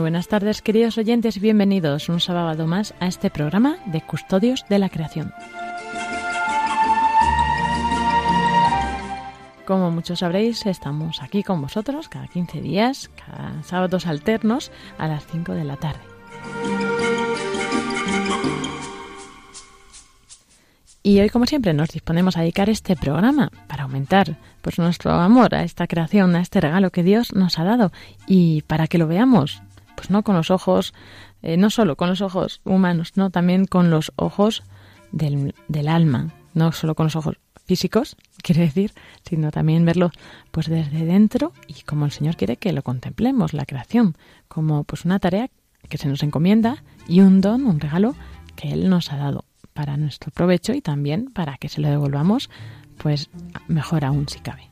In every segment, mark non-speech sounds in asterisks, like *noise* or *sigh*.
Muy buenas tardes, queridos oyentes, y bienvenidos un sábado más a este programa de Custodios de la Creación. Como muchos sabréis, estamos aquí con vosotros cada 15 días, cada sábados alternos a las 5 de la tarde. Y hoy, como siempre, nos disponemos a dedicar este programa para aumentar pues, nuestro amor a esta creación, a este regalo que Dios nos ha dado y para que lo veamos pues no con los ojos, eh, no solo con los ojos humanos, no también con los ojos del, del alma, no solo con los ojos físicos, *laughs* quiere decir, sino también verlo pues desde dentro y como el Señor quiere que lo contemplemos, la creación, como pues una tarea que se nos encomienda y un don, un regalo que Él nos ha dado para nuestro provecho y también para que se lo devolvamos pues mejor aún si cabe.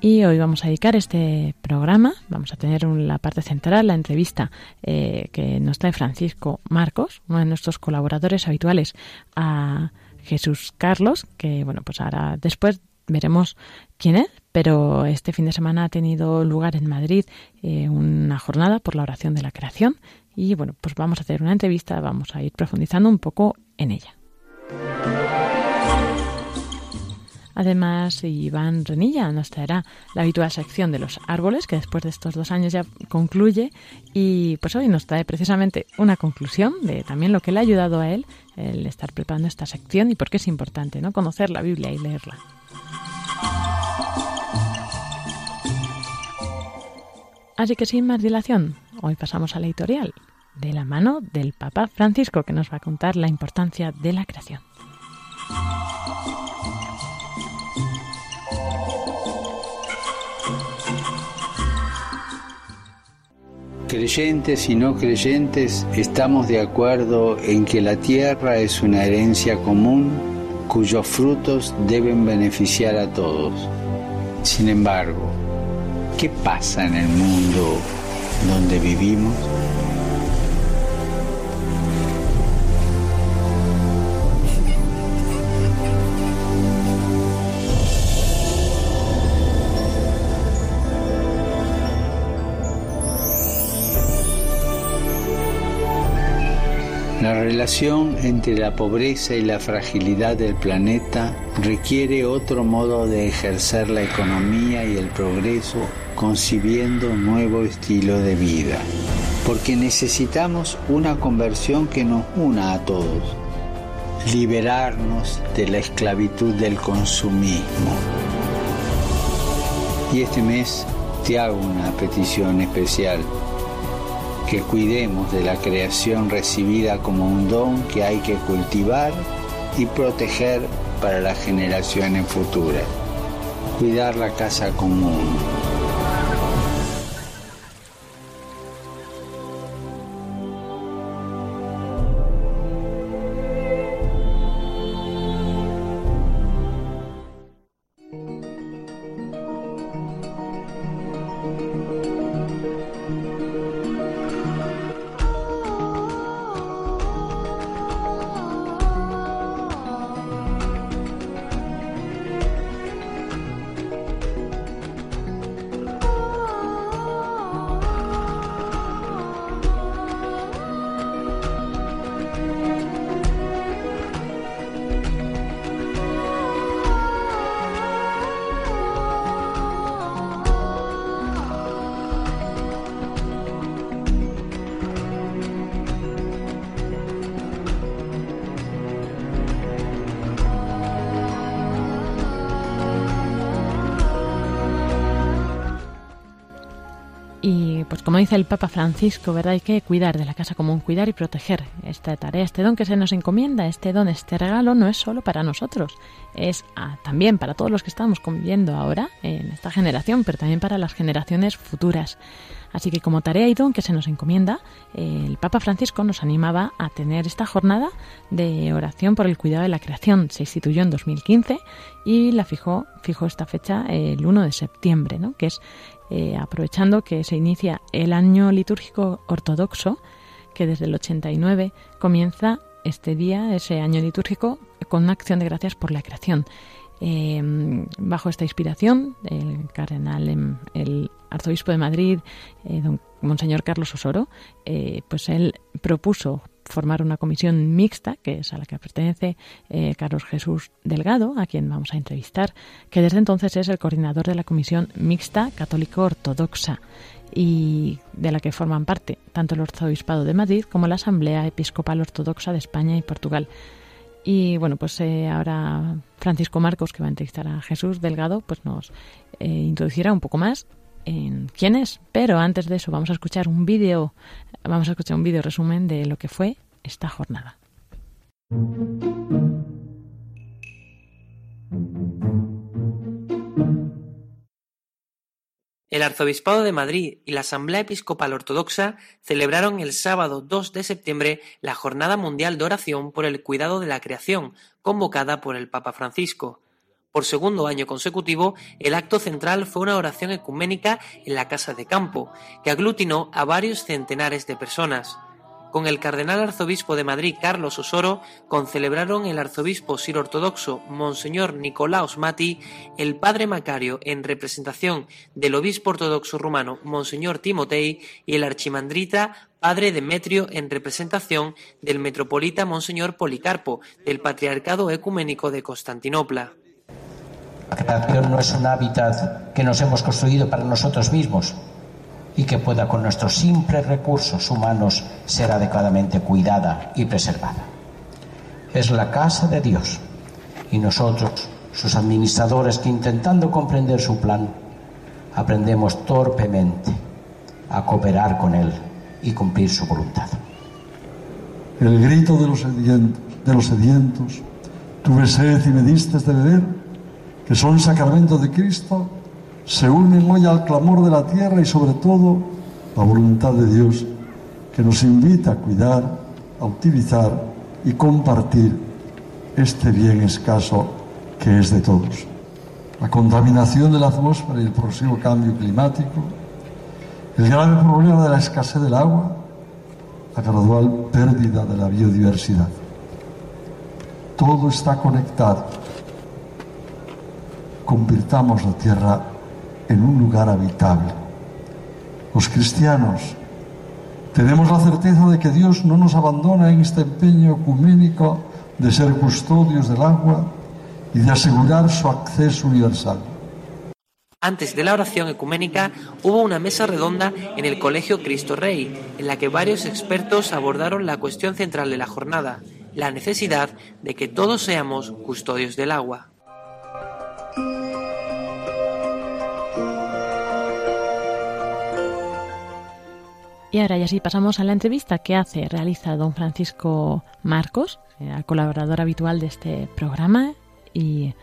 Y hoy vamos a dedicar este programa, vamos a tener la parte central, la entrevista eh, que nos trae Francisco Marcos, uno de nuestros colaboradores habituales, a Jesús Carlos, que bueno, pues ahora después veremos quién es, pero este fin de semana ha tenido lugar en Madrid eh, una jornada por la oración de la creación y bueno, pues vamos a hacer una entrevista, vamos a ir profundizando un poco en ella. Además, Iván Renilla nos traerá la habitual sección de los árboles, que después de estos dos años ya concluye. Y pues hoy nos trae precisamente una conclusión de también lo que le ha ayudado a él el estar preparando esta sección y por qué es importante ¿no? conocer la Biblia y leerla. Así que sin más dilación, hoy pasamos a la editorial, de la mano del Papa Francisco, que nos va a contar la importancia de la creación. Creyentes y no creyentes estamos de acuerdo en que la tierra es una herencia común cuyos frutos deben beneficiar a todos. Sin embargo, ¿qué pasa en el mundo donde vivimos? La relación entre la pobreza y la fragilidad del planeta requiere otro modo de ejercer la economía y el progreso concibiendo un nuevo estilo de vida. Porque necesitamos una conversión que nos una a todos. Liberarnos de la esclavitud del consumismo. Y este mes te hago una petición especial que cuidemos de la creación recibida como un don que hay que cultivar y proteger para las generaciones futuras. Cuidar la casa común. Como dice el Papa Francisco, ¿verdad? Hay que cuidar de la casa común, cuidar y proteger esta tarea, este don que se nos encomienda, este don, este regalo, no es solo para nosotros, es ah, también para todos los que estamos conviviendo ahora en esta generación, pero también para las generaciones futuras. Así que como tarea y don que se nos encomienda, el Papa Francisco nos animaba a tener esta jornada de oración por el cuidado de la creación. Se instituyó en 2015 y la fijó, fijó esta fecha el 1 de septiembre, ¿no? que es eh, aprovechando que se inicia el año litúrgico ortodoxo, que desde el 89 comienza este día, ese año litúrgico, con una acción de gracias por la creación. Eh, bajo esta inspiración, el cardenal, em, el arzobispo de Madrid, eh, don Monseñor Carlos Osoro, pues él propuso formar una comisión mixta, que es a la que pertenece eh, Carlos Jesús Delgado, a quien vamos a entrevistar, que desde entonces es el coordinador de la comisión mixta católico-ortodoxa y de la que forman parte tanto el Arzobispado de Madrid como la Asamblea Episcopal Ortodoxa de España y Portugal. Y bueno, pues eh, ahora Francisco Marcos, que va a entrevistar a Jesús Delgado, pues nos eh, introducirá un poco más en quién es. Pero antes de eso vamos a escuchar un vídeo, vamos a escuchar un vídeo resumen de lo que fue esta jornada. El Arzobispado de Madrid y la Asamblea Episcopal Ortodoxa celebraron el sábado 2 de septiembre la Jornada Mundial de Oración por el Cuidado de la Creación, convocada por el Papa Francisco. Por segundo año consecutivo, el acto central fue una oración ecuménica en la Casa de Campo, que aglutinó a varios centenares de personas. Con el cardenal arzobispo de Madrid, Carlos Osoro, concelebraron el arzobispo sir ortodoxo Monseñor Nicolaos Mati, el padre Macario en representación del obispo ortodoxo rumano Monseñor Timotei y el archimandrita padre Demetrio en representación del metropolita Monseñor Policarpo del Patriarcado Ecuménico de Constantinopla. Creación no es un hábitat que nos hemos construido para nosotros mismos, y que pueda con nuestros simples recursos humanos ser adecuadamente cuidada y preservada. Es la casa de Dios y nosotros, sus administradores, que intentando comprender su plan, aprendemos torpemente a cooperar con Él y cumplir su voluntad. El grito de los sedientos, de los sedientos tuve sed y me diste de beber, que son sacramento de Cristo, se unen hoy al clamor de la tierra y sobre todo la voluntad de Dios que nos invita a cuidar, a utilizar y compartir este bien escaso que es de todos. La contaminación de la atmósfera y el progresivo cambio climático, el grave problema de la escasez del agua, la gradual pérdida de la biodiversidad. Todo está conectado. Convirtamos la tierra en un lugar habitable. Los cristianos tenemos la certeza de que Dios no nos abandona en este empeño ecuménico de ser custodios del agua y de asegurar su acceso universal. Antes de la oración ecuménica hubo una mesa redonda en el Colegio Cristo Rey, en la que varios expertos abordaron la cuestión central de la jornada, la necesidad de que todos seamos custodios del agua. Y ahora ya sí pasamos a la entrevista que hace, realiza don Francisco Marcos, eh, colaborador habitual de este programa, y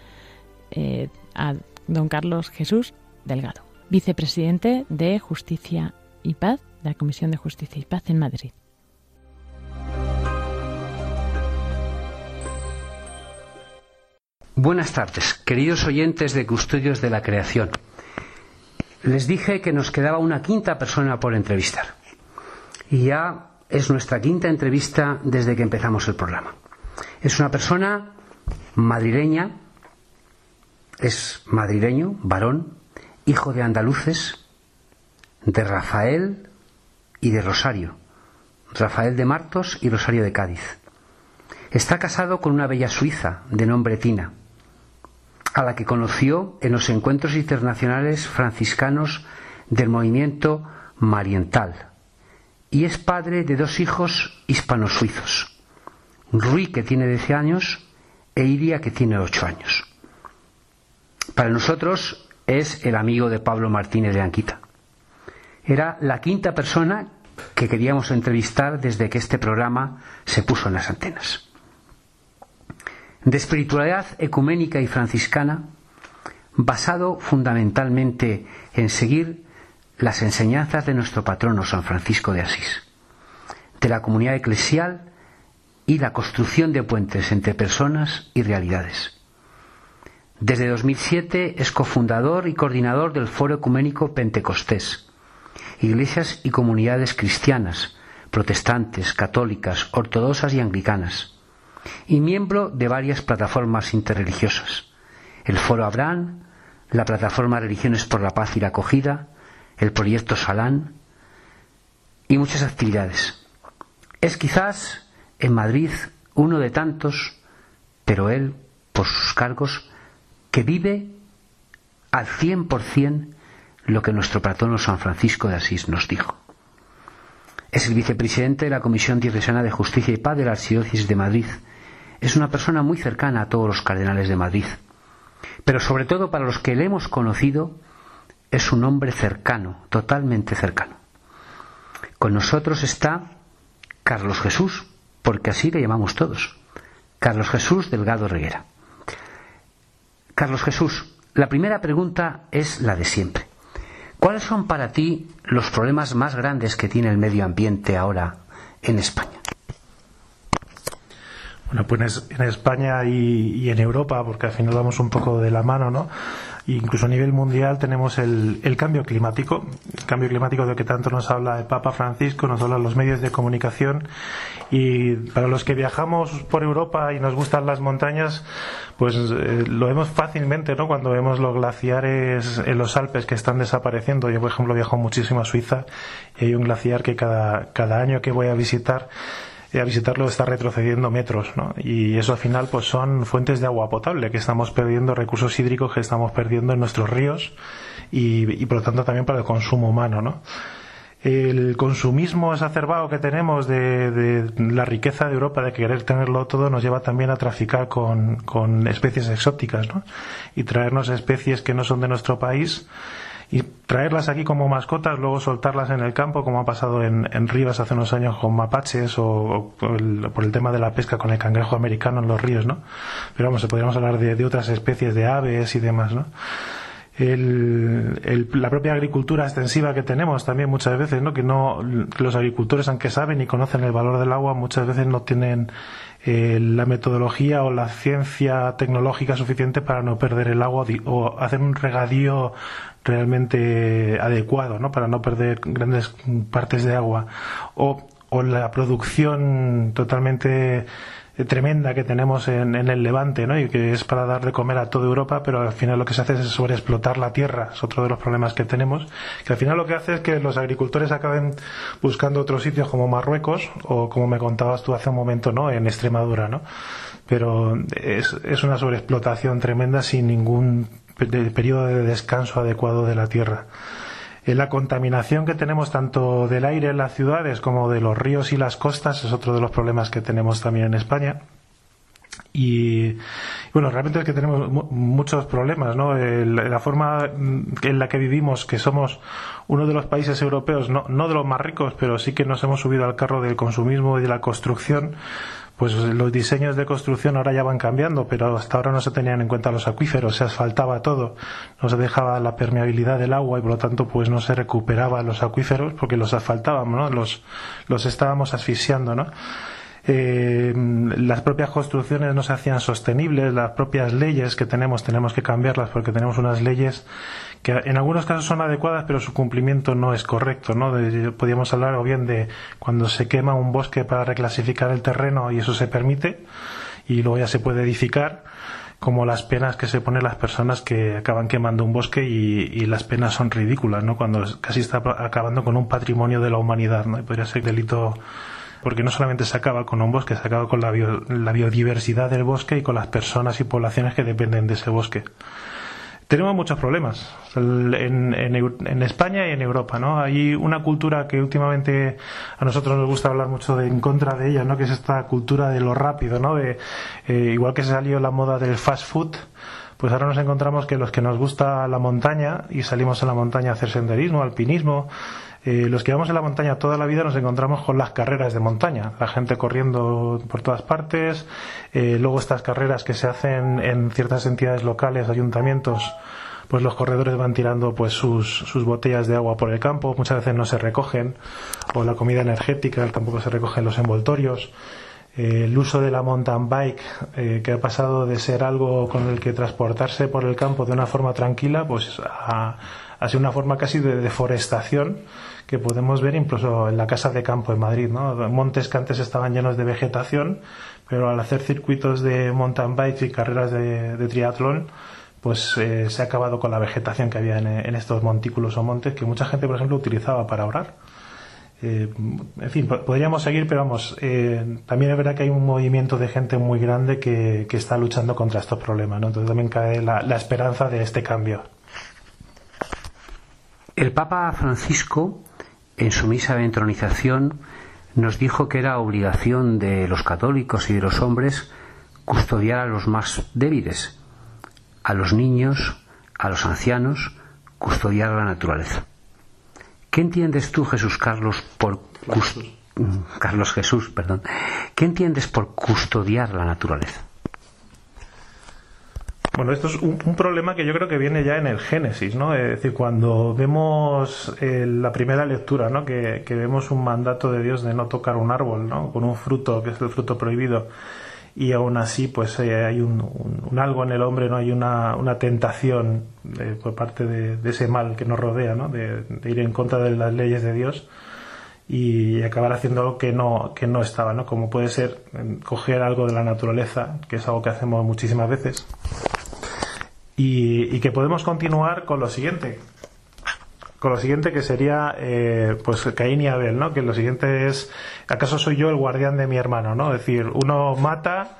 eh, a don Carlos Jesús Delgado, vicepresidente de Justicia y Paz, de la Comisión de Justicia y Paz en Madrid. Buenas tardes, queridos oyentes de Custodios de la Creación. Les dije que nos quedaba una quinta persona por entrevistar y ya es nuestra quinta entrevista desde que empezamos el programa. Es una persona madrileña, es madrileño, varón, hijo de andaluces, de Rafael y de Rosario, Rafael de Martos y Rosario de Cádiz. Está casado con una bella suiza de nombre Tina, a la que conoció en los encuentros internacionales franciscanos del movimiento Mariental, y es padre de dos hijos hispano-suizos, Rui que tiene 10 años e Iria que tiene 8 años. Para nosotros es el amigo de Pablo Martínez de Anquita. Era la quinta persona que queríamos entrevistar desde que este programa se puso en las antenas. De espiritualidad ecuménica y franciscana, basado fundamentalmente en seguir las enseñanzas de nuestro patrono San Francisco de Asís, de la comunidad eclesial y la construcción de puentes entre personas y realidades. Desde 2007 es cofundador y coordinador del Foro Ecuménico Pentecostés, iglesias y comunidades cristianas, protestantes, católicas, ortodoxas y anglicanas, y miembro de varias plataformas interreligiosas, el Foro Abraham, la plataforma Religiones por la Paz y la Acogida, el proyecto Salán y muchas actividades. Es quizás en Madrid uno de tantos, pero él, por sus cargos, que vive al cien por cien lo que nuestro patrono San Francisco de Asís nos dijo. Es el vicepresidente de la Comisión Diocesana de Justicia y Paz de la Archidiócesis de Madrid. Es una persona muy cercana a todos los cardenales de Madrid. Pero sobre todo para los que le hemos conocido, es un hombre cercano, totalmente cercano. Con nosotros está Carlos Jesús, porque así le llamamos todos. Carlos Jesús Delgado Reguera. Carlos Jesús, la primera pregunta es la de siempre. ¿Cuáles son para ti los problemas más grandes que tiene el medio ambiente ahora en España? Bueno, pues en España y, en Europa, porque al final vamos un poco de la mano, ¿no? Incluso a nivel mundial tenemos el, cambio climático, el cambio climático de que tanto nos habla el Papa Francisco, nos hablan los medios de comunicación y para los que viajamos por Europa y nos gustan las montañas, pues eh, lo vemos fácilmente, ¿no? Cuando vemos los glaciares en los Alpes que están desapareciendo. Yo, por ejemplo, viajo muchísimo a Suiza y hay un glaciar que cada, cada año que voy a visitar a visitarlo está retrocediendo metros, ¿no? Y eso al final pues son fuentes de agua potable que estamos perdiendo, recursos hídricos que estamos perdiendo en nuestros ríos y, por lo tanto también para el consumo humano, ¿no? El consumismo exacerbado que tenemos de, la riqueza de Europa, de querer tenerlo todo, nos lleva también a traficar con, con especies exóticas, ¿no? Y traernos especies que no son de nuestro país y traerlas aquí como mascotas, luego soltarlas en el campo, como ha pasado en, en Rivas hace unos años con mapaches o, por, el, tema de la pesca con el cangrejo americano en los ríos, ¿no? Pero vamos, podríamos hablar de, de otras especies de aves y demás, ¿no? El, la propia agricultura extensiva que tenemos también muchas veces, ¿no? Que no los agricultores, aunque saben y conocen el valor del agua, muchas veces no tienen eh, la metodología o la ciencia tecnológica suficiente para no perder el agua o hacer un regadío realmente adecuado, ¿no? Para no perder grandes partes de agua. O, o la producción totalmente tremenda que tenemos en, el Levante, ¿no? Y que es para dar de comer a toda Europa, pero al final lo que se hace es sobreexplotar la tierra. Es otro de los problemas que tenemos. Que al final lo que hace es que los agricultores acaben buscando otros sitios como Marruecos o como me contabas tú hace un momento, ¿no? En Extremadura, ¿no? Pero es, es una sobreexplotación tremenda sin ningún periodo de descanso adecuado de la tierra. La contaminación que tenemos tanto del aire en las ciudades como de los ríos y las costas es otro de los problemas que tenemos también en España. Y bueno, realmente es que tenemos muchos problemas, ¿no? la forma en la que vivimos, que somos uno de los países europeos, no, no de los más ricos, pero sí que nos hemos subido al carro del consumismo y de la construcción, pues los diseños de construcción ahora ya van cambiando, pero hasta ahora no se tenían en cuenta los acuíferos, se asfaltaba todo, no se dejaba la permeabilidad del agua y por lo tanto pues no se recuperaba los acuíferos porque los asfaltábamos, ¿no? Los, los estábamos asfixiando, ¿no? Eh, las propias construcciones no se hacían sostenibles, las propias leyes que tenemos tenemos que cambiarlas porque tenemos unas leyes que en algunos casos son adecuadas pero su cumplimiento no es correcto, ¿no? podríamos hablar o bien de cuando se quema un bosque para reclasificar el terreno y eso se permite y luego ya se puede edificar como las penas que se ponen las personas que acaban quemando un bosque y, las penas son ridículas, ¿no? Cuando casi está acabando con un patrimonio de la humanidad, ¿no? Y podría ser delito porque no solamente se acaba con un bosque, se acaba con la, la biodiversidad del bosque y con las personas y poblaciones que dependen de ese bosque tenemos muchos problemas en, en, España y en Europa, ¿no? Hay una cultura que últimamente a nosotros nos gusta hablar mucho de, en contra de ella, ¿no? Que es esta cultura de lo rápido, ¿no? De, eh, igual que se salió la moda del fast food, pues ahora nos encontramos que los que nos gusta la montaña y salimos a la montaña a hacer senderismo, alpinismo, eh, los que vamos en la montaña toda la vida nos encontramos con las carreras de montaña, la gente corriendo por todas partes, eh, luego estas carreras que se hacen en ciertas entidades locales, ayuntamientos, pues los corredores van tirando pues sus, sus botellas de agua por el campo, muchas veces no se recogen, o la comida energética tampoco se recogen los envoltorios. Eh, el uso de la mountain bike, que ha pasado de ser algo con el que transportarse por el campo de una forma tranquila, pues a, a ser una forma casi de deforestación que podemos ver incluso en la casa de campo en Madrid, ¿no? Montes que antes estaban llenos de vegetación, pero al hacer circuitos de mountain bikes y carreras de, triatlón, pues eh, se ha acabado con la vegetación que había en, estos montículos o montes que mucha gente, por ejemplo, utilizaba para orar. Eh, en fin, podríamos seguir, pero vamos, eh, también es verdad que hay un movimiento de gente muy grande que, está luchando contra estos problemas, ¿no? Entonces también cae la esperanza de este cambio. El Papa Francisco en su misa de entronización nos dijo que era obligación de los católicos y de los hombres custodiar a los más débiles, a los niños, a los ancianos, custodiar la naturaleza. ¿Qué entiendes tú, Jesús Carlos, por Carlos Jesús, perdón? ¿Qué entiendes por custodiar la naturaleza? Bueno, esto es un, problema que yo creo que viene ya en el Génesis, ¿no? Es decir, cuando vemos eh, la primera lectura, ¿no? Que, vemos un mandato de Dios de no tocar un árbol, ¿no? Con un fruto que es el fruto prohibido. y aún así pues eh, hay un, algo en el hombre, no hay una, una tentación eh, por parte de, ese mal que nos rodea, ¿no? De, ir en contra de las leyes de Dios y acabar haciendo algo que no, que no estaba, ¿no? Como puede ser coger algo de la naturaleza, que es algo que hacemos muchísimas veces, y, que podemos continuar con lo siguiente, con lo siguiente que sería eh, pues Caín y Abel, ¿no? Que lo siguiente es ¿acaso soy yo el guardián de mi hermano, no? Es decir, uno mata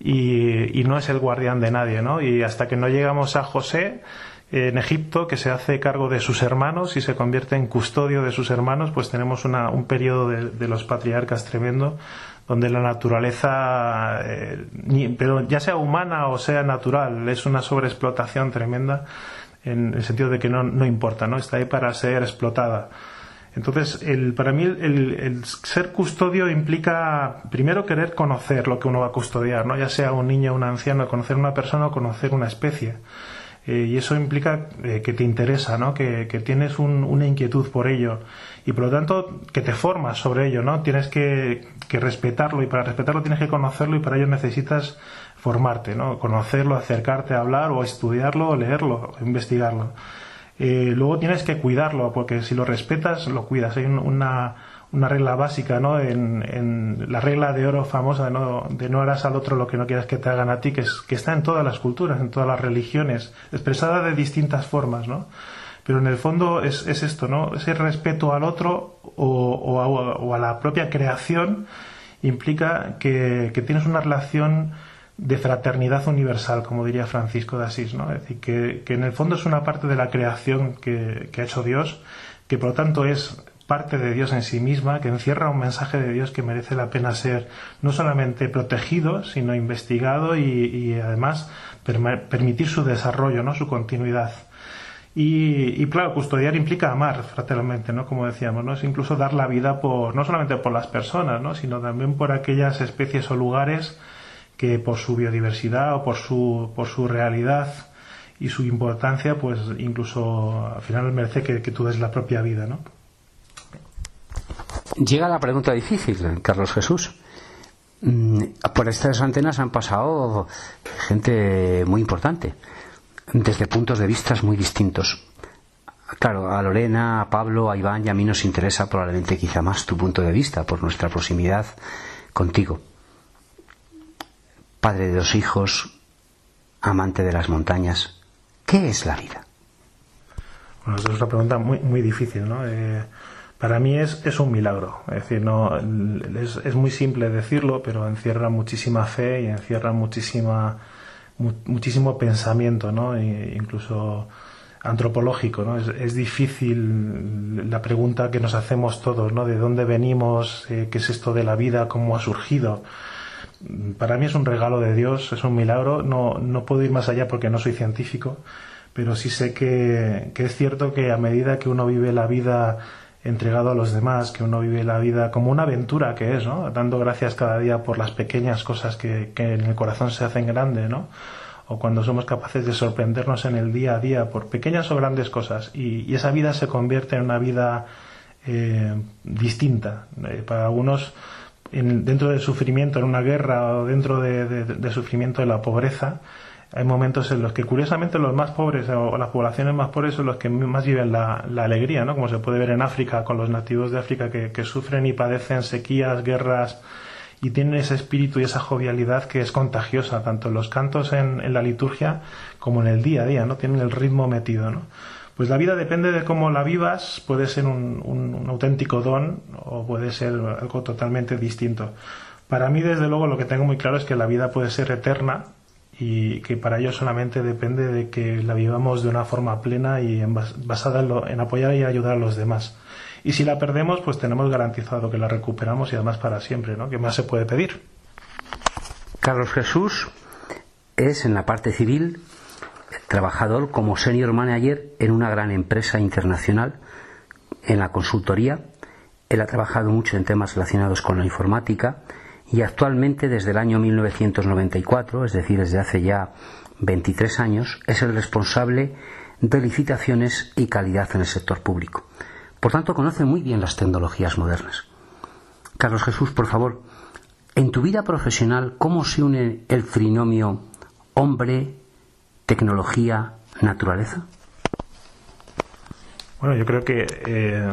y, no es el guardián de nadie, ¿no? Y hasta que no llegamos a José en Egipto, que se hace cargo de sus hermanos y se convierte en custodio de sus hermanos, pues tenemos una, un periodo de, los patriarcas tremendo, donde la naturaleza, eh, pero ya sea humana o sea natural, es una sobreexplotación tremenda en el sentido de que no, no importa, ¿no? Está ahí para ser explotada. Entonces, el, para mí el, ser custodio implica primero querer conocer lo que uno va a custodiar, ¿no? ya sea un niño un anciano, conocer una persona o conocer una especie. Eh, y eso implica eh, que te interesa, ¿no? que, tienes una inquietud por ello y por lo tanto que te formas sobre ello. ¿no? Tienes que, que respetarlo y para respetarlo tienes que conocerlo y para ello necesitas formarte, ¿no? conocerlo, acercarte a hablar o estudiarlo o leerlo, investigarlo. Eh, luego tienes que cuidarlo, porque si lo respetas, lo cuidas. Hay una, una regla básica, ¿no? En, en, la regla de oro famosa de no, de no harás al otro lo que no quieras que te hagan a ti, que, es, que está en todas las culturas, en todas las religiones, expresada de distintas formas, ¿no? Pero en el fondo es, es esto, ¿no? Ese respeto al otro o, o, a, la propia creación implica que, que tienes una relación de fraternidad universal, como diría Francisco de Asís, ¿no? Es decir, que, que en el fondo es una parte de la creación que, que, ha hecho Dios, que por lo tanto es parte de Dios en sí misma, que encierra un mensaje de Dios que merece la pena ser no solamente protegido, sino investigado y, y además permitir su desarrollo, ¿no? su continuidad. Y, claro, custodiar implica amar fraternalmente, ¿no? Como decíamos, ¿no? Es incluso dar la vida por, no solamente por las personas, ¿no? Sino también por aquellas especies o lugares que por su biodiversidad o por su, por su realidad y su importancia, pues incluso al final merece que, tú des la propia vida, ¿no? Llega la pregunta difícil, Carlos Jesús. Mm, por estas antenas han pasado gente muy importante, desde puntos de vista muy distintos. Claro, a Lorena, a Pablo, a Iván y a mí nos interesa probablemente quizá más tu punto de vista por nuestra proximidad contigo padre de dos hijos, amante de las montañas. ¿Qué es la vida? Bueno, es una pregunta muy, muy difícil, ¿no? Eh, para mí es, es, un milagro. Es decir, no, es, es, muy simple decirlo, pero encierra muchísima fe y encierra muchísima, muchísimo pensamiento, ¿no? E incluso antropológico, ¿no? Es, difícil la pregunta que nos hacemos todos, ¿no? De dónde venimos, eh, qué es esto de la vida, cómo ha surgido para mí es un regalo de Dios, es un milagro. No, no puedo ir más allá porque no soy científico, pero sí sé que, es cierto que a medida que uno vive la vida entregado a los demás, que uno vive la vida como una aventura que es, ¿no? Dando gracias cada día por las pequeñas cosas que, en el corazón se hacen grandes, ¿no? O cuando somos capaces de sorprendernos en el día a día por pequeñas o grandes cosas y, esa vida se convierte en una vida eh, distinta. Eh, para algunos dentro del sufrimiento en una guerra o dentro del sufrimiento de la pobreza, hay momentos en los que curiosamente los más pobres o las poblaciones más pobres son los que más viven la, alegría, ¿no? Como se puede ver en África con los nativos de África que, sufren y padecen sequías, guerras y tienen ese espíritu y esa jovialidad que es contagiosa tanto en los cantos en, la liturgia como en el día a día, ¿no? Tienen el ritmo metido, ¿no? Pues la vida depende de cómo la vivas, puede ser un, auténtico don o puede ser algo totalmente distinto. Para mí, desde luego, lo que tengo muy claro es que la vida puede ser eterna y que para ello solamente depende de que la vivamos de una forma plena y basada en, apoyar y ayudar a los demás. Y si la perdemos, pues tenemos garantizado que la recuperamos y además para siempre, ¿no? ¿Qué más se puede pedir? Carlos Jesús es en la parte civil trabajador como senior manager en una gran empresa internacional en la consultoría. Él ha trabajado mucho en temas relacionados con la informática y actualmente desde el año 1994, es decir, desde hace ya 23 años, es el responsable de licitaciones y calidad en el sector público. Por tanto, conoce muy bien las tecnologías modernas. Carlos Jesús, por favor, En tu vida profesional, ¿cómo se une el trinomio hombre, tecnología, naturaleza? Bueno, yo creo que eh,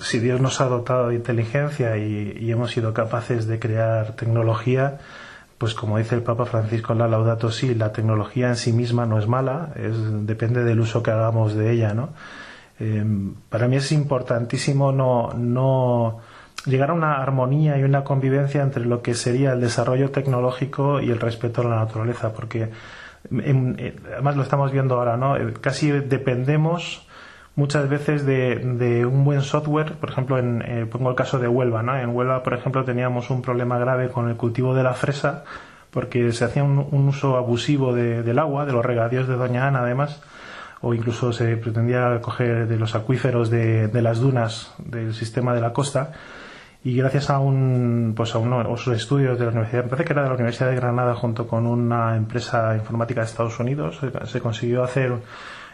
si Dios nos ha dotado de inteligencia y, hemos sido capaces de crear tecnología, pues como dice el Papa Francisco en la Laudato Si, la tecnología en sí misma no es mala, es, depende del uso que hagamos de ella, ¿no? Eh, para mí es importantísimo no, no llegar a una armonía y una convivencia entre lo que sería el desarrollo tecnológico y el respeto a la naturaleza, porque además lo estamos viendo ahora, ¿no? Eh, casi dependemos muchas veces de, un buen software, por ejemplo, en, eh, pongo el caso de Huelva, ¿no? En Huelva, por ejemplo, teníamos un problema grave con el cultivo de la fresa porque se hacía un, uso abusivo del agua, de los regadíos de Doña Ana, además, o incluso se pretendía coger de los acuíferos de, las dunas del sistema de la costa y gracias a un pues a unos estudios de la universidad me parece que era de la universidad de Granada junto con una empresa informática de Estados Unidos se consiguió hacer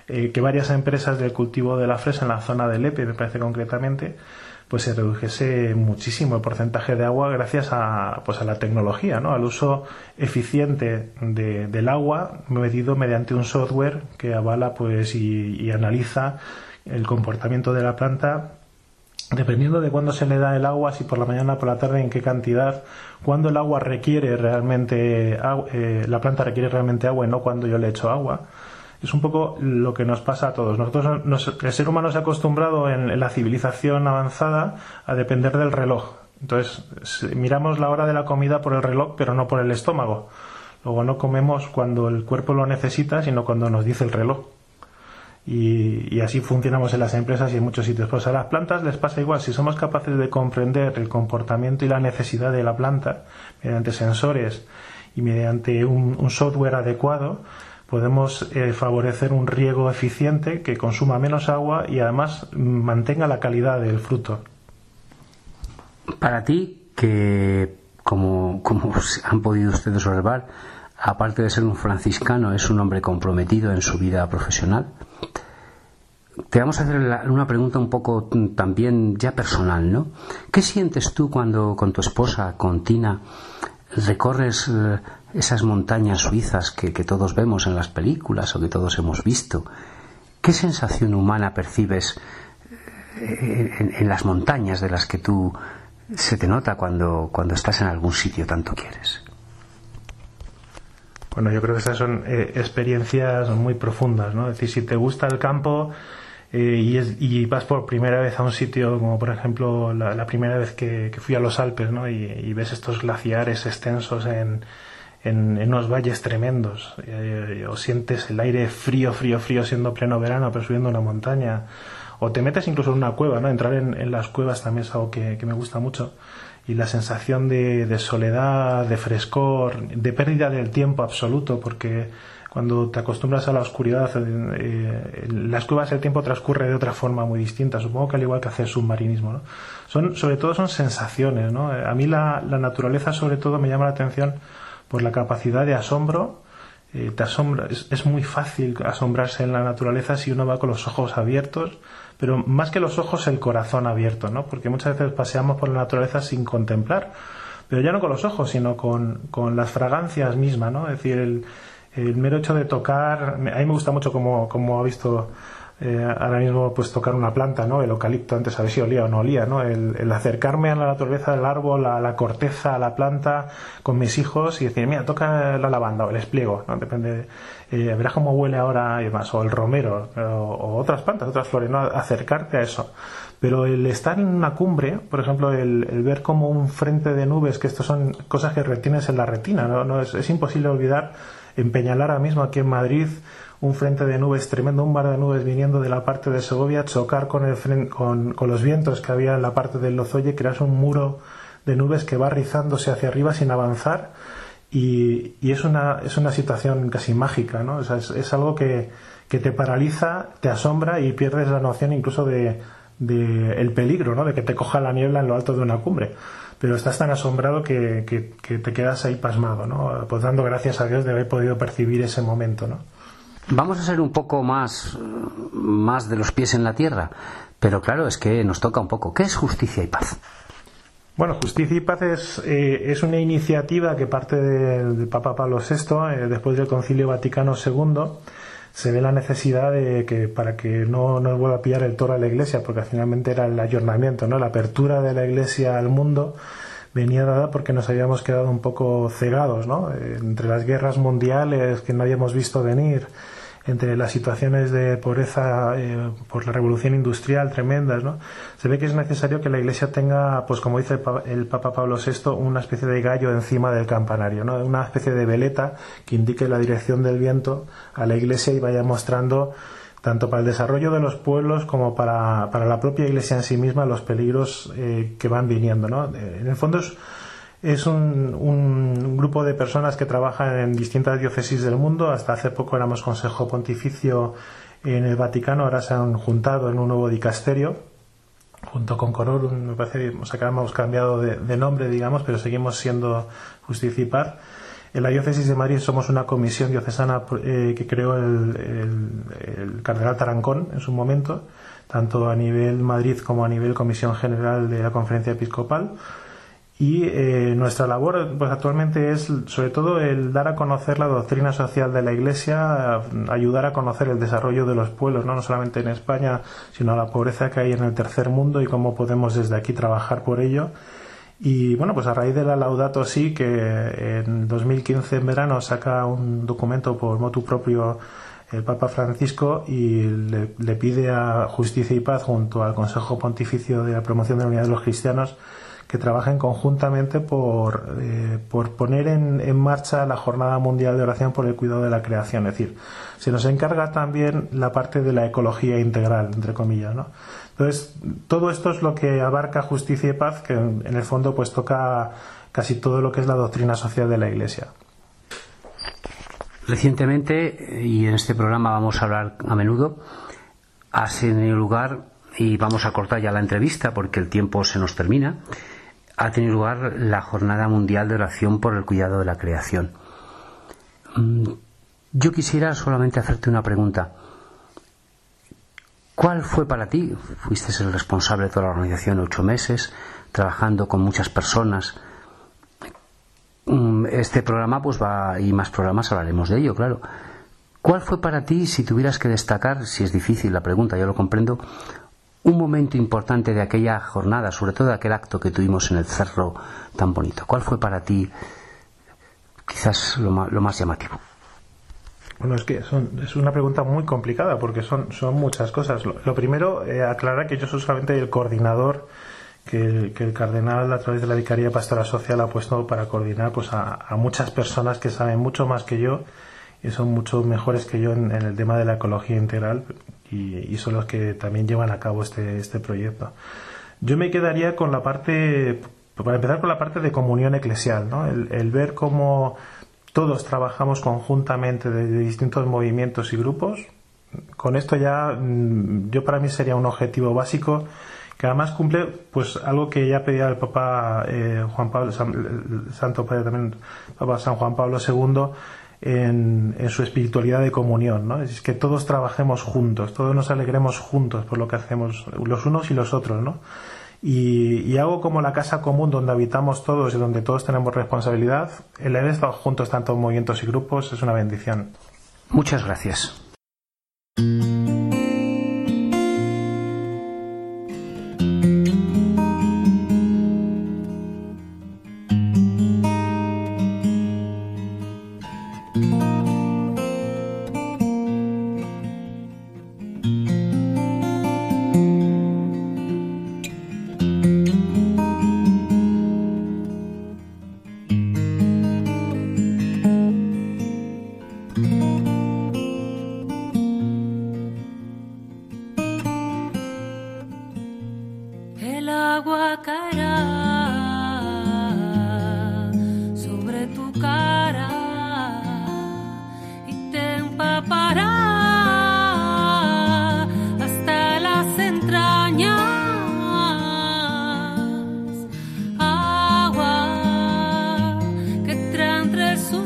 eh, que varias empresas del cultivo de la fresa en la zona del Lepe, me parece concretamente, pues se redujese muchísimo el porcentaje de agua gracias a, pues a la tecnología, ¿no? al uso eficiente del agua medido mediante un software que avala pues y, analiza el comportamiento de la planta dependiendo de cuándo se le da el agua, si por la mañana, por la tarde, en qué cantidad, cuándo el agua requiere realmente, eh, la planta requiere realmente agua y no cuando yo le echo agua es un poco lo que nos pasa a todos. Nosotros, el ser humano se ha acostumbrado en, la civilización avanzada a depender del reloj. Entonces, miramos la hora de la comida por el reloj, pero no por el estómago. Luego no comemos cuando el cuerpo lo necesita, sino cuando nos dice el reloj. Y, así funcionamos en las empresas y en muchos sitios. Pues a las plantas les pasa igual. Si somos capaces de comprender el comportamiento y la necesidad de la planta mediante sensores y mediante un software adecuado, podemos eh, favorecer un riego eficiente que consuma menos agua y además mantenga la calidad del fruto. Para ti, que como, como han podido ustedes observar, aparte de ser un franciscano, es un hombre comprometido en su vida profesional, te vamos a hacer una pregunta un poco también ya personal, ¿no? ¿Qué sientes tú cuando con tu esposa, con Tina, recorres eh, esas montañas suizas que, todos vemos en las películas o que todos hemos visto, ¿qué sensación humana percibes eh, en, las montañas de las que tú se te nota cuando, cuando estás en algún sitio tanto quieres? Bueno, yo creo que estas son eh, experiencias muy profundas, ¿no? Es decir, si te gusta el campo eh, y, vas por primera vez a un sitio, como por ejemplo la, primera vez que, fui a los Alpes, ¿no? y ves estos glaciares extensos en, en, unos valles tremendos, eh, o sientes el aire frío, frío, frío siendo pleno verano, pero subiendo una montaña, o te metes incluso en una cueva, ¿no? Entrar en, las cuevas también es algo que, me gusta mucho. Y la sensación de, soledad, de frescor, de pérdida del tiempo absoluto, porque cuando te acostumbras a la oscuridad, eh, en las cuevas el tiempo transcurre de otra forma muy distinta, supongo que al igual que hacer submarinismo, ¿no? Son, sobre todo son sensaciones, ¿no? A mí la, la naturaleza sobre todo me llama la atención por la capacidad de asombro. Eh, te asombra, es, muy fácil asombrarse en la naturaleza si uno va con los ojos abiertos, pero más que los ojos, el corazón abierto, ¿no? Porque muchas veces paseamos por la naturaleza sin contemplar, pero ya no con los ojos, sino con, con las fragancias mismas, ¿no? Es decir, el, el mero hecho de tocar, a mí me gusta mucho como, como ha visto eh, ahora mismo pues tocar una planta, ¿no? El eucalipto, antes a ver si olía o no olía, ¿no? El, acercarme a la naturaleza del árbol, a la corteza, a la planta, con mis hijos y decir, mira, toca la lavanda o el espliego, ¿no? Depende, eh, verás cómo huele ahora y demás, o el romero, o, otras plantas, otras flores, ¿no? Acercarte a eso. Pero el estar en una cumbre, por ejemplo, el, ver como un frente de nubes, que estas son cosas que retienes en la retina, ¿no? no es, es imposible olvidar en Peñalara ahora mismo aquí en Madrid un frente de nubes tremendo, un mar de nubes viniendo de la parte de Segovia, chocar con, el, con, los vientos que había en la parte del Lozoye, creas un muro de nubes que va rizándose hacia arriba sin avanzar y, es, una, es una situación casi mágica, ¿no? es, es, algo que, que, te paraliza, te asombra y pierdes la noción incluso de, de, el peligro, ¿no? De que te coja la niebla en lo alto de una cumbre. Pero estás tan asombrado que, que, que te quedas ahí pasmado, ¿no? Pues dando gracias a Dios de haber podido percibir ese momento, ¿no? Vamos a ser un poco más, más de los pies en la tierra, pero claro, es que nos toca un poco. ¿Qué es justicia y paz? Bueno, Justicia y Paz es, eh, es una iniciativa que parte del, Papa Pablo VI, eh, después del Concilio Vaticano II, se ve la necesidad de que para que no nos vuelva a pillar el toro a la Iglesia, porque finalmente era el ayornamiento, ¿no? la apertura de la Iglesia al mundo venía dada porque nos habíamos quedado un poco cegados, ¿no? entre las guerras mundiales que no habíamos visto venir, entre las situaciones de pobreza eh, por la revolución industrial tremendas, ¿no? Se ve que es necesario que la Iglesia tenga, pues como dice el, Papa Pablo VI, una especie de gallo encima del campanario, ¿no? Una especie de veleta que indique la dirección del viento a la Iglesia y vaya mostrando tanto para el desarrollo de los pueblos como para, para la propia Iglesia en sí misma los peligros eh, que van viniendo, ¿no? Eh, en el fondo es es un, grupo de personas que trabajan en distintas diócesis del mundo. Hasta hace poco éramos Consejo Pontificio en el Vaticano, ahora se han juntado en un nuevo dicasterio, junto con Cororum, me parece que hemos cambiado de, nombre, digamos, pero seguimos siendo Justicipar. En la diócesis de Madrid somos una comisión diocesana eh, que creó el, el, cardenal Tarancón en su momento, tanto a nivel Madrid como a nivel Comisión General de la Conferencia Episcopal y eh, nuestra labor pues actualmente es sobre todo el dar a conocer la doctrina social de la Iglesia, ayudar a conocer el desarrollo de los pueblos, ¿no? no solamente en España, sino la pobreza que hay en el tercer mundo y cómo podemos desde aquí trabajar por ello. Y bueno, pues a raíz de la Laudato Si, que en 2015 en verano saca un documento por motu propio el Papa Francisco y le, le pide a Justicia y Paz junto al Consejo Pontificio de la Promoción de la Unidad de los Cristianos que trabajen conjuntamente por, eh, por poner en, en, marcha la Jornada Mundial de Oración por el Cuidado de la Creación. Es decir, se nos encarga también la parte de la ecología integral, entre comillas. ¿no? Entonces, todo esto es lo que abarca justicia y paz, que en, el fondo pues toca casi todo lo que es la doctrina social de la Iglesia. Recientemente, y en este programa vamos a hablar a menudo, ha tenido lugar, y vamos a cortar ya la entrevista porque el tiempo se nos termina, ha tenido lugar la Jornada Mundial de Oración por el Cuidado de la Creación. Mm, yo quisiera solamente hacerte una pregunta. ¿Cuál fue para ti? Fuiste el responsable de toda la organización ocho meses, trabajando con muchas personas. Mm, este programa, pues va, y más programas hablaremos de ello, claro. ¿Cuál fue para ti, si tuvieras que destacar, si es difícil la pregunta, yo lo comprendo, un momento importante de aquella jornada, sobre todo de aquel acto que tuvimos en el cerro tan bonito? ¿Cuál fue para ti quizás lo más, llamativo? Bueno, es que es una pregunta muy complicada porque son, son muchas cosas. Lo, primero, eh, aclarar que yo soy solamente el coordinador que el, cardenal a través de la Vicaría Pastoral Social ha puesto para coordinar pues, a, muchas personas que saben mucho más que yo y son mucho mejores que yo en el tema de la ecología integral y, son los que también llevan a cabo este, este proyecto. Yo me quedaría con la parte, para empezar con la parte de comunión eclesial, ¿no? el, ver cómo todos trabajamos conjuntamente desde distintos movimientos y grupos. Con esto ya, mm, yo para mí sería un objetivo básico que además cumple pues algo que ya pedía el Papa eh, Juan Pablo Santo Padre también Papa San Juan Pablo II en, su espiritualidad de comunión, ¿no? Es que todos trabajemos juntos, todos nos alegremos juntos por lo que hacemos los unos y los otros, ¿no? Y, y algo como la casa común donde habitamos todos y donde todos tenemos responsabilidad, el haber estado juntos tanto movimientos y grupos es una bendición. Muchas gracias.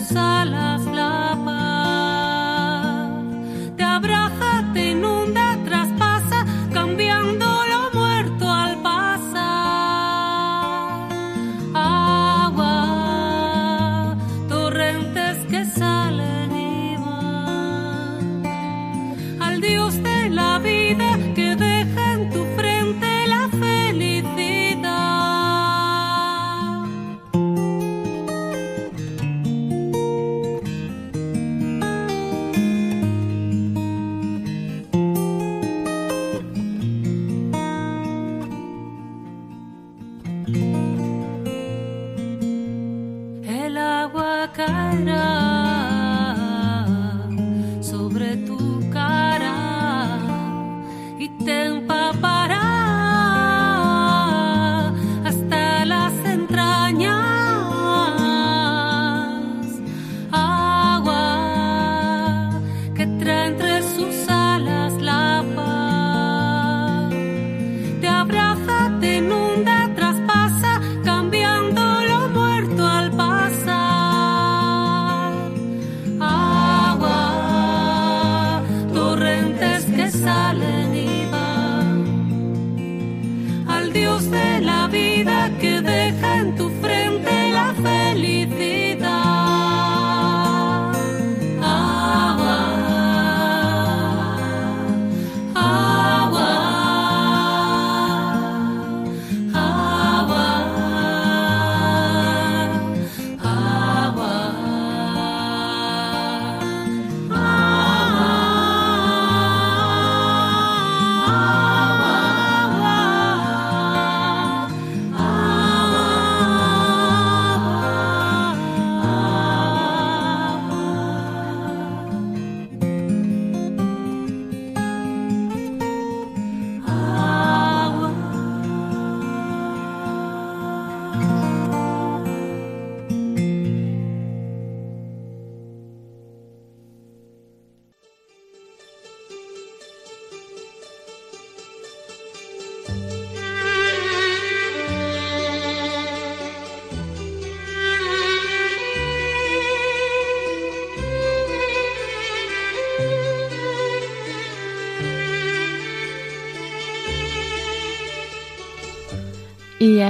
sus alas.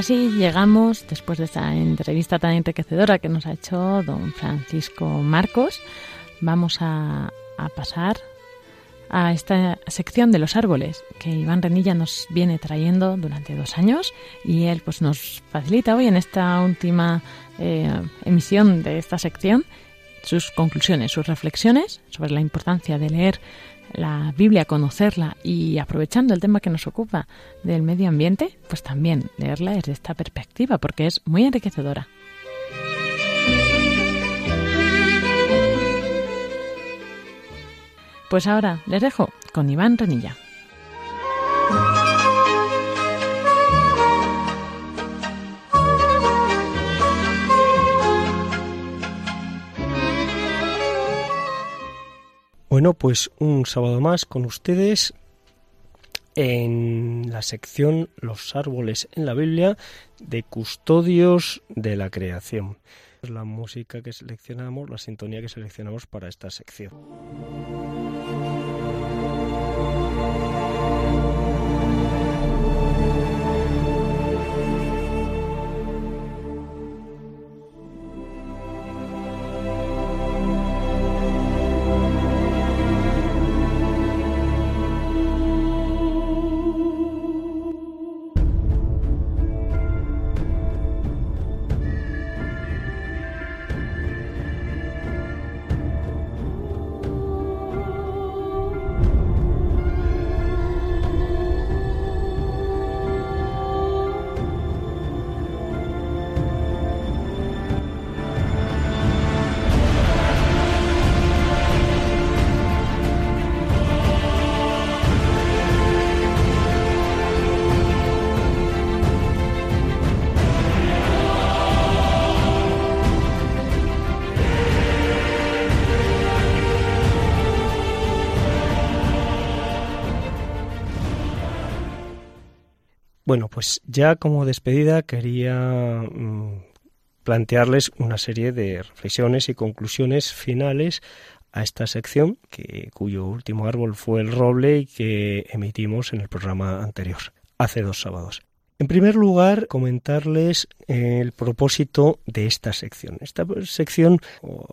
Así llegamos, después de esta entrevista tan enriquecedora que nos ha hecho don Francisco Marcos, vamos a, pasar a esta sección de los árboles que Iván Renilla nos viene trayendo durante dos años y él pues nos facilita hoy en esta última eh, emisión de esta sección sus conclusiones, sus reflexiones sobre la importancia de leer la Biblia, conocerla y aprovechando el tema que nos ocupa del medio ambiente, pues también leerla desde esta perspectiva porque es muy enriquecedora. Pues ahora les dejo con Iván Renilla. Bueno, pues un sábado más con ustedes en la sección Los árboles en la Biblia de custodios de la creación. La música que seleccionamos, la sintonía que seleccionamos para esta sección. Bueno, pues ya como despedida quería mm, plantearles una serie de reflexiones y conclusiones finales a esta sección, que, cuyo último árbol fue el roble y que emitimos en el programa anterior, hace dos sábados. En primer lugar, comentarles el propósito de esta sección. Esta sección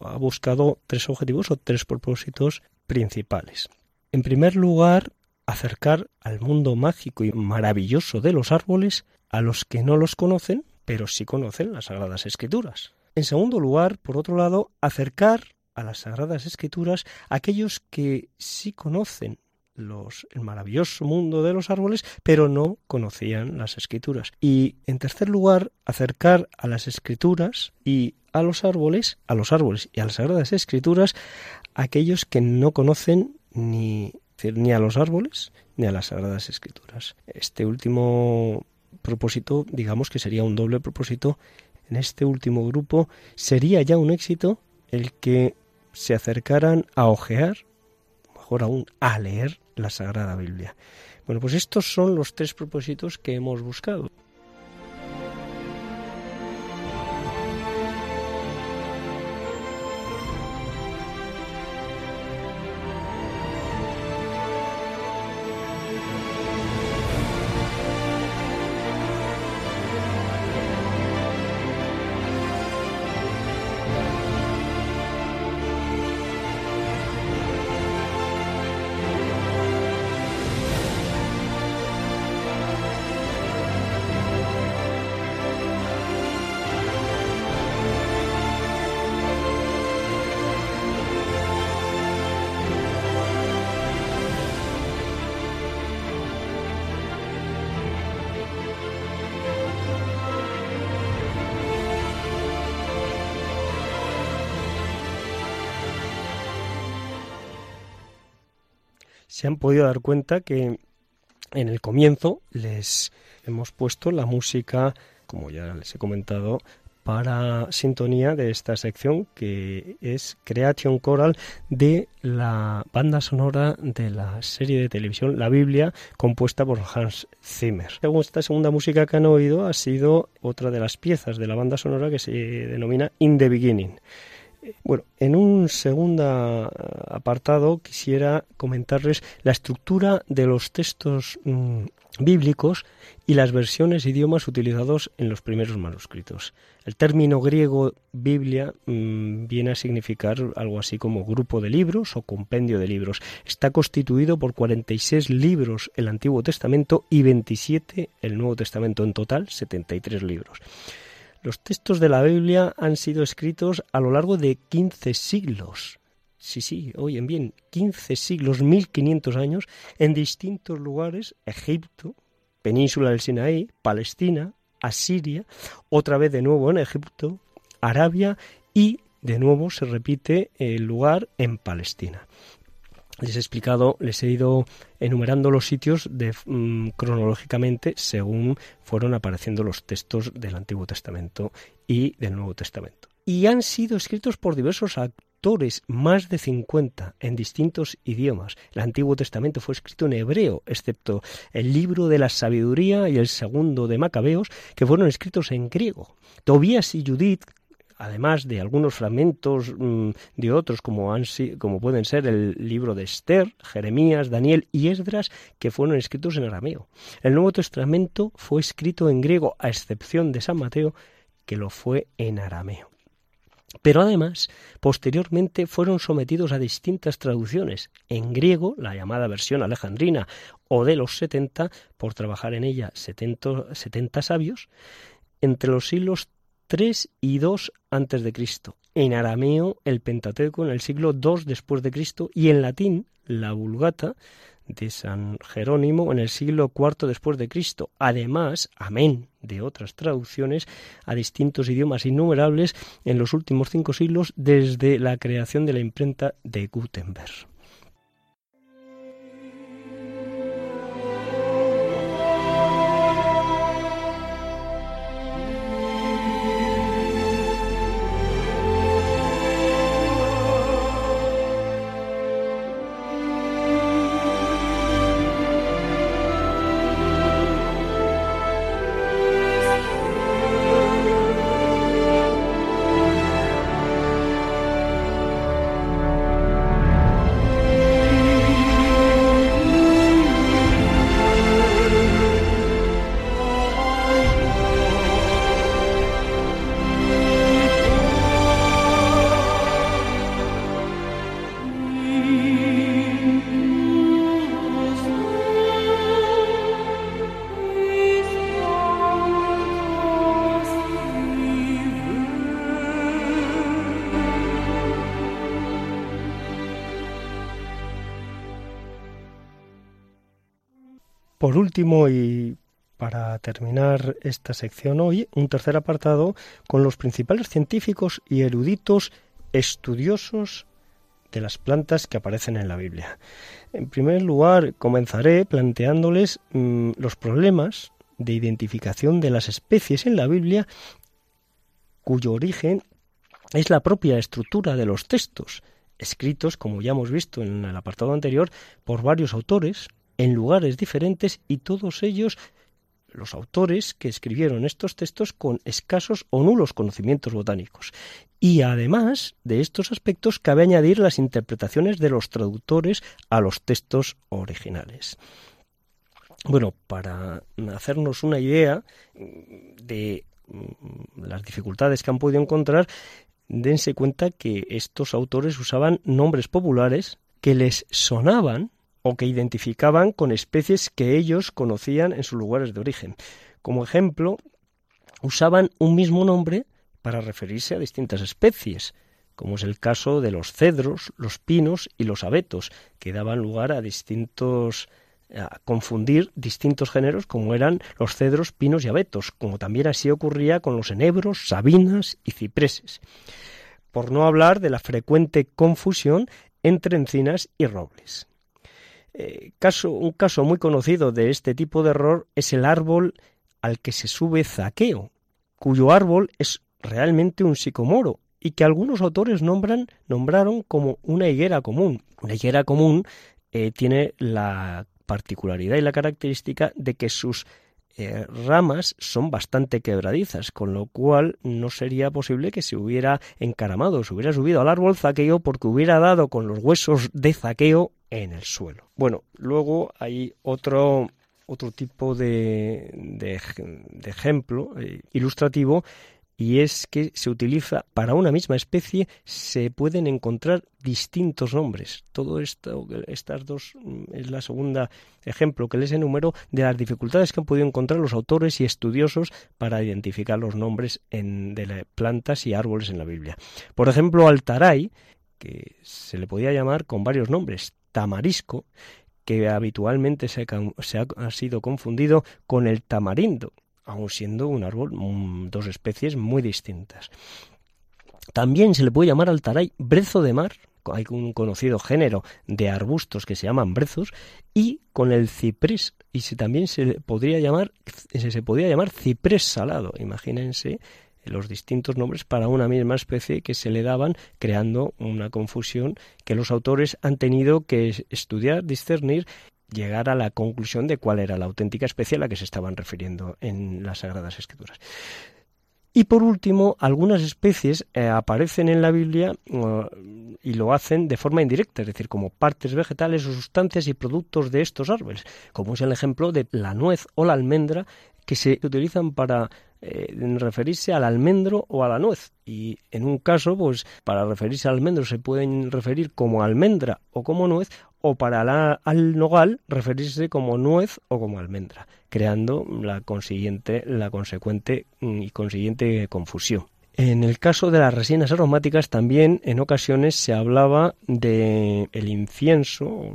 ha buscado tres objetivos o tres propósitos principales. En primer lugar, acercar al mundo mágico y maravilloso de los árboles a los que no los conocen, pero sí conocen las Sagradas Escrituras. En segundo lugar, por otro lado, acercar a las Sagradas Escrituras a aquellos que sí conocen los, el maravilloso mundo de los árboles, pero no conocían las escrituras. Y en tercer lugar, acercar a las escrituras y a los árboles, a los árboles y a las sagradas escrituras aquellos que no conocen ni, ni a los árboles ni a las sagradas escrituras. Este último propósito, digamos que sería un doble propósito. En este último grupo sería ya un éxito el que se acercaran a ojear, mejor aún, a leer la Sagrada Biblia. Bueno, pues estos son los tres propósitos que hemos buscado. Han podido dar cuenta que en el comienzo les hemos puesto la música, como ya les he comentado, para sintonía de esta sección que es Creation Choral de la banda sonora de la serie de televisión La Biblia compuesta por Hans Zimmer. Esta segunda música que han oído ha sido otra de las piezas de la banda sonora que se denomina In the Beginning. Bueno, en un segundo apartado quisiera comentarles la estructura de los textos mm, bíblicos y las versiones e idiomas utilizados en los primeros manuscritos. El término griego Biblia mm, viene a significar algo así como grupo de libros o compendio de libros. Está constituido por 46 libros el Antiguo Testamento y 27 el Nuevo Testamento, en total 73 libros. Los textos de la Biblia han sido escritos a lo largo de 15 siglos. Sí, sí, oyen bien, 15 siglos, 1500 años, en distintos lugares, Egipto, península del Sinaí, Palestina, Asiria, otra vez de nuevo en Egipto, Arabia y de nuevo se repite el lugar en Palestina les he explicado, les he ido enumerando los sitios mm, cronológicamente según fueron apareciendo los textos del Antiguo Testamento y del Nuevo Testamento. Y han sido escritos por diversos autores, más de 50, en distintos idiomas. El Antiguo Testamento fue escrito en hebreo, excepto el libro de la sabiduría y el segundo de Macabeos, que fueron escritos en griego. Tobías y Judith, además de algunos fragmentos mm, de otros como, como pueden ser el libro de Esther, Jeremías, Daniel y Esdras, que fueron escritos en arameo. El Nuevo Testamento fue escrito en griego, a excepción de San Mateo, que lo fue en arameo. Pero además, posteriormente fueron sometidos a distintas traducciones. En griego, la llamada versión alejandrina o de los 70, por trabajar en ella 70, 70 sabios, entre los siglos 3 y 2 antes de Cristo. En arameo el Pentateuco en el siglo II después de Cristo y en latín la Vulgata de San Jerónimo en el siglo IV después de Cristo. Además, amén de otras traducciones a distintos idiomas innumerables en los últimos cinco siglos desde la creación de la imprenta de Gutenberg. Por último, y para terminar esta sección hoy un tercer apartado con los principales científicos y eruditos estudiosos de las plantas que aparecen en la Biblia. En primer lugar, comenzaré planteándoles mm, los problemas de identificación de las especies en la Biblia cuyo origen es la propia estructura de los textos, escritos, como ya hemos visto en el apartado anterior, por varios autores, en lugares diferentes y todos ellos los autores que escribieron estos textos con escasos o nulos conocimientos botánicos. Y además de estos aspectos cabe añadir las interpretaciones de los traductores a los textos originales. Bueno, para hacernos una idea de mm, las dificultades que han podido encontrar, dense cuenta que estos autores usaban nombres populares que les sonaban o que identificaban con especies que ellos conocían en sus lugares de origen. Como ejemplo, usaban un mismo nombre para referirse a distintas especies, como es el caso de los cedros, los pinos y los abetos, que daban lugar a distintos a confundir distintos géneros como eran los cedros, pinos y abetos, como también así ocurría con los enebros, sabinas y cipreses. Por no hablar de la frecuente confusión entre encinas y robles. Eh, un caso muy conocido de este tipo de error es el árbol al que se sube Zaqueo, cuyo árbol es realmente un sicomoro y que algunos autores nombraron como una higuera común. Una higuera común eh, tiene la particularidad y la característica de que sus eh, ramas son bastante quebradizas, con lo cual no sería posible que se hubiera encaramado, se hubiera subido al árbol zaqueo porque hubiera dado con los huesos de zaqueo en el suelo. Bueno, luego hay otro otro tipo de, de, ejemplo eh, ilustrativo y es que se utiliza para una misma especie se pueden encontrar distintos nombres. Todo esto, estas dos mm, es la segunda ejemplo que les enumero de las dificultades que han podido encontrar los autores y estudiosos para identificar los nombres de plantas y árboles en la Biblia. Por ejemplo, Altaray, que se le podía llamar con varios nombres, tamarisco, que habitualmente se ha sido confundido con el tamarindo, aun siendo un árbol, dos especies muy distintas. También se le puede llamar altaray brezo de mar, hay un conocido género de arbustos que se llaman brezos, y con el ciprés, y también se podría llamar, se podría llamar ciprés salado. Imagínense los distintos nombres para una misma especie que se le daban, creando una confusión que los autores han tenido que estudiar, discernir llegar a la conclusión de cuál era la auténtica especie a la que se estaban refiriendo en las Sagradas Escrituras. Y por último, algunas especies eh, aparecen en la Biblia uh, y lo hacen de forma indirecta, es decir, como partes vegetales o sustancias y productos de estos árboles, como es el ejemplo de la nuez o la almendra, que se utilizan para eh, referirse al almendro o a la nuez. Y en un caso, pues para referirse al almendro se pueden referir como almendra o como nuez, o para la, al nogal referirse como nuez o como almendra, creando la consiguiente, la consecuente mm, y consiguiente confusión. En el caso de las resinas aromáticas también en ocasiones se hablaba de el incienso,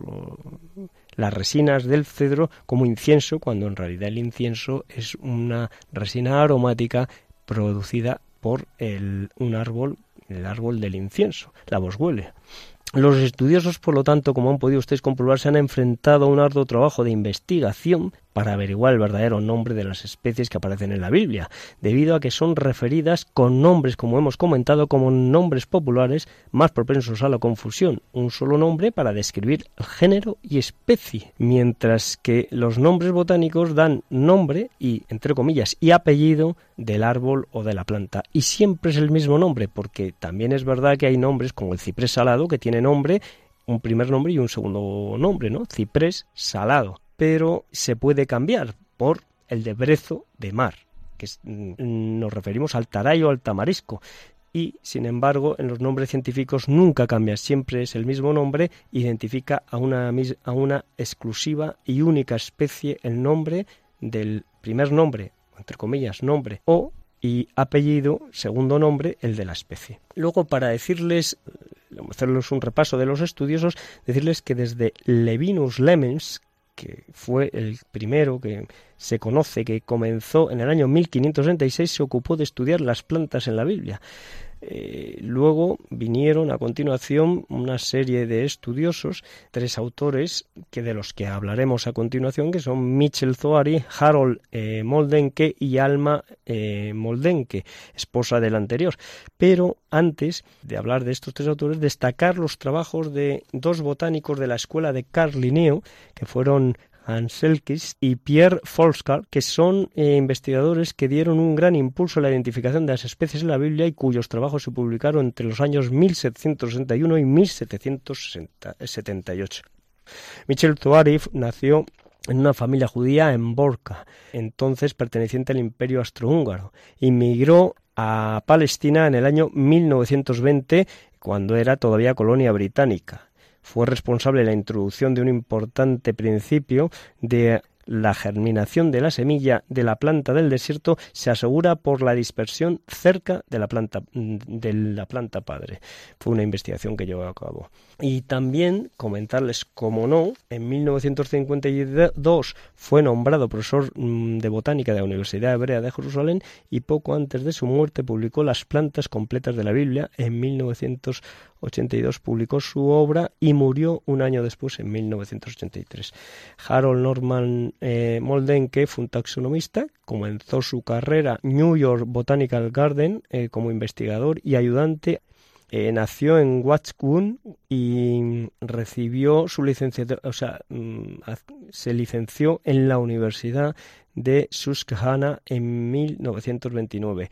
las resinas del cedro como incienso, cuando en realidad el incienso es una resina aromática producida por el, un árbol, el árbol del incienso, la boswellia. Los estudiosos, por lo tanto, como han podido ustedes comprobar, se han enfrentado a un arduo trabajo de investigación para averiguar el verdadero nombre de las especies que aparecen en la Biblia, debido a que son referidas con nombres, como hemos comentado, como nombres populares más propensos a la confusión, un solo nombre para describir género y especie, mientras que los nombres botánicos dan nombre y, entre comillas, y apellido del árbol o de la planta, y siempre es el mismo nombre, porque también es verdad que hay nombres como el ciprés salado que tiene nombre un primer nombre y un segundo nombre, ¿no? Ciprés salado pero se puede cambiar por el de brezo de mar, que mm, nos referimos al taray o al tamarisco. Y, sin embargo, en los nombres científicos nunca cambia, siempre es el mismo nombre, identifica a una, a una exclusiva y única especie el nombre del primer nombre, entre comillas, nombre, o y apellido, segundo nombre, el de la especie. Luego, para decirles, hacerles un repaso de los estudiosos, decirles que desde Levinus Lemens, que fue el primero que se conoce que comenzó en el año 1566, se ocupó de estudiar las plantas en la Biblia. Eh, luego vinieron a continuación una serie de estudiosos, tres autores que de los que hablaremos a continuación, que son Mitchell Zoari, Harold eh, Moldenke y Alma eh, Moldenke, esposa del anterior. Pero antes de hablar de estos tres autores, destacar los trabajos de dos botánicos de la escuela de Carl Linneo, que fueron Anselkis y Pierre Folskar, que son eh, investigadores que dieron un gran impulso a la identificación de las especies en la Biblia y cuyos trabajos se publicaron entre los años 1761 y 1778. Michel Toarif nació en una familia judía en Borca, entonces perteneciente al Imperio Austrohúngaro. Inmigró a Palestina en el año 1920, cuando era todavía colonia británica fue responsable de la introducción de un importante principio de la germinación de la semilla de la planta del desierto se asegura por la dispersión cerca de la planta de la planta padre. Fue una investigación que llevó a cabo. Y también comentarles, como no, en 1952 fue nombrado profesor mm, de botánica de la Universidad Hebrea de Jerusalén y poco antes de su muerte publicó las plantas completas de la Biblia. En 1982 publicó su obra y murió un año después, en 1983. Harold Norman eh, Moldenke fue un taxonomista, comenzó su carrera New York Botanical Garden eh, como investigador y ayudante eh, nació en Watchwood y recibió su licenciatura, o sea, mm, se licenció en la Universidad de Susquehanna en 1929.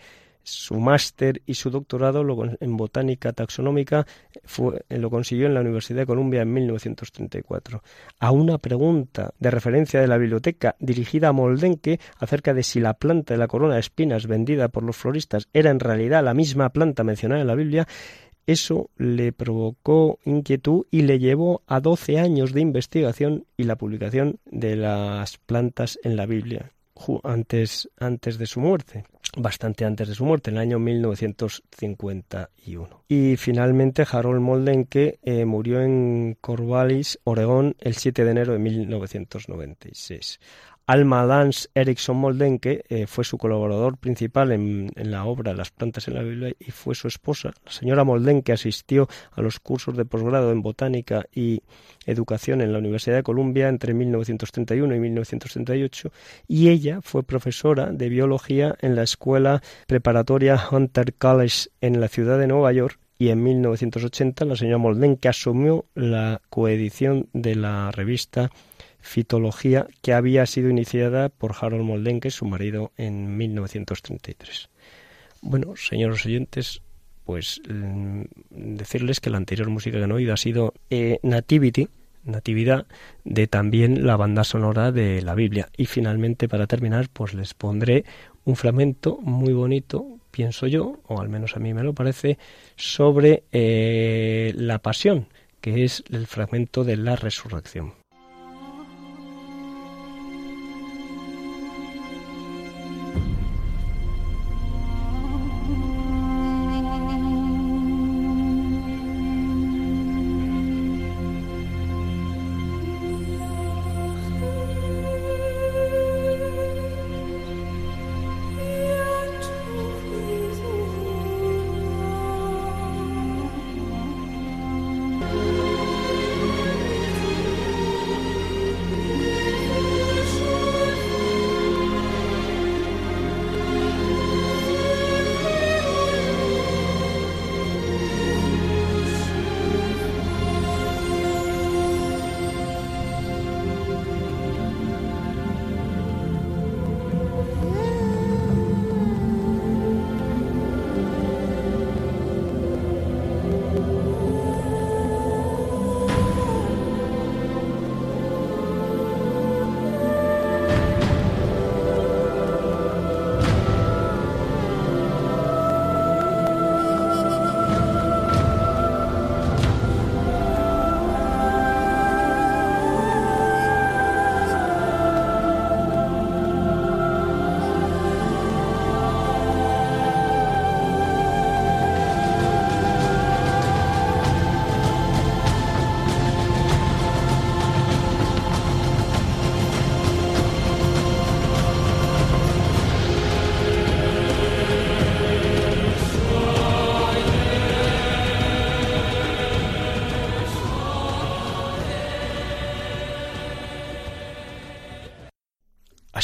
Su máster y su doctorado en botánica taxonómica fue, lo consiguió en la Universidad de Columbia en 1934. A una pregunta de referencia de la biblioteca dirigida a Moldenke acerca de si la planta de la corona de espinas vendida por los floristas era en realidad la misma planta mencionada en la Biblia, eso le provocó inquietud y le llevó a 12 años de investigación y la publicación de las plantas en la Biblia antes, antes de su muerte bastante antes de su muerte, en el año 1951. Y finalmente Harold Moldenke eh, murió en Corvallis, Oregón, el 7 de enero de 1996. Alma Lance Erickson Moldenke eh, fue su colaborador principal en, la obra Las plantas en la Biblia y fue su esposa. La señora Moldenke asistió a los cursos de posgrado en botánica y educación en la Universidad de Columbia entre 1931 y 1938 y ella fue profesora de biología en la escuela preparatoria Hunter College en la ciudad de Nueva York y en 1980 la señora Moldenke asumió la coedición de la revista fitología que había sido iniciada por Harold Moldenke, su marido, en 1933. Bueno, señores oyentes, pues mm, decirles que la anterior música que han oído ha sido eh, Nativity, Natividad, de también la banda sonora de la Biblia. Y finalmente, para terminar, pues les pondré un fragmento muy bonito, pienso yo, o al menos a mí me lo parece, sobre eh, la pasión, que es el fragmento de la resurrección.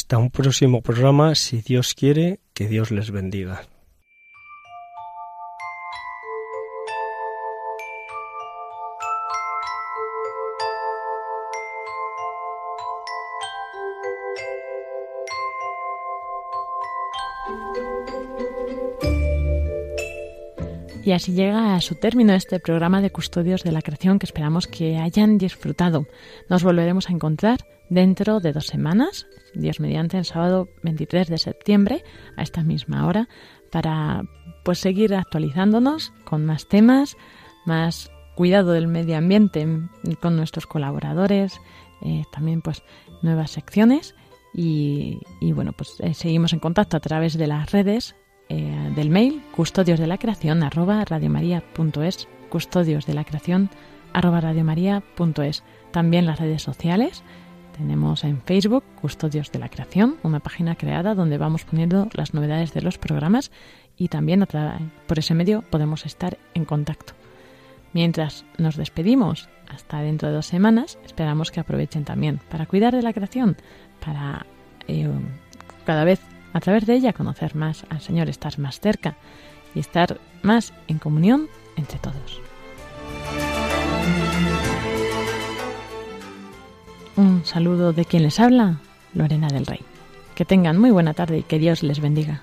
Hasta un próximo programa, si Dios quiere, que Dios les bendiga. Y así llega a su término este programa de Custodios de la Creación que esperamos que hayan disfrutado. Nos volveremos a encontrar dentro de dos semanas, Dios mediante, el sábado 23 de septiembre, a esta misma hora, para pues seguir actualizándonos con más temas, más cuidado del medio ambiente con nuestros colaboradores, eh, también pues nuevas secciones. Y, bueno pues eh, seguimos en contacto a través de las redes eh, del mail custodios de la creación arroba radiomaria.es custodios de la creación arroba radiomaria.es también las redes sociales tenemos en Facebook Custodios de la Creación, una página creada donde vamos poniendo las novedades de los programas y también por ese medio podemos estar en contacto. Mientras nos despedimos hasta dentro de dos semanas, esperamos que aprovechen también para cuidar de la creación, para eh, cada vez a través de ella conocer más al Señor, estar más cerca y estar más en comunión entre todos. Un saludo de quien les habla, Lorena del Rey. Que tengan muy buena tarde y que Dios les bendiga.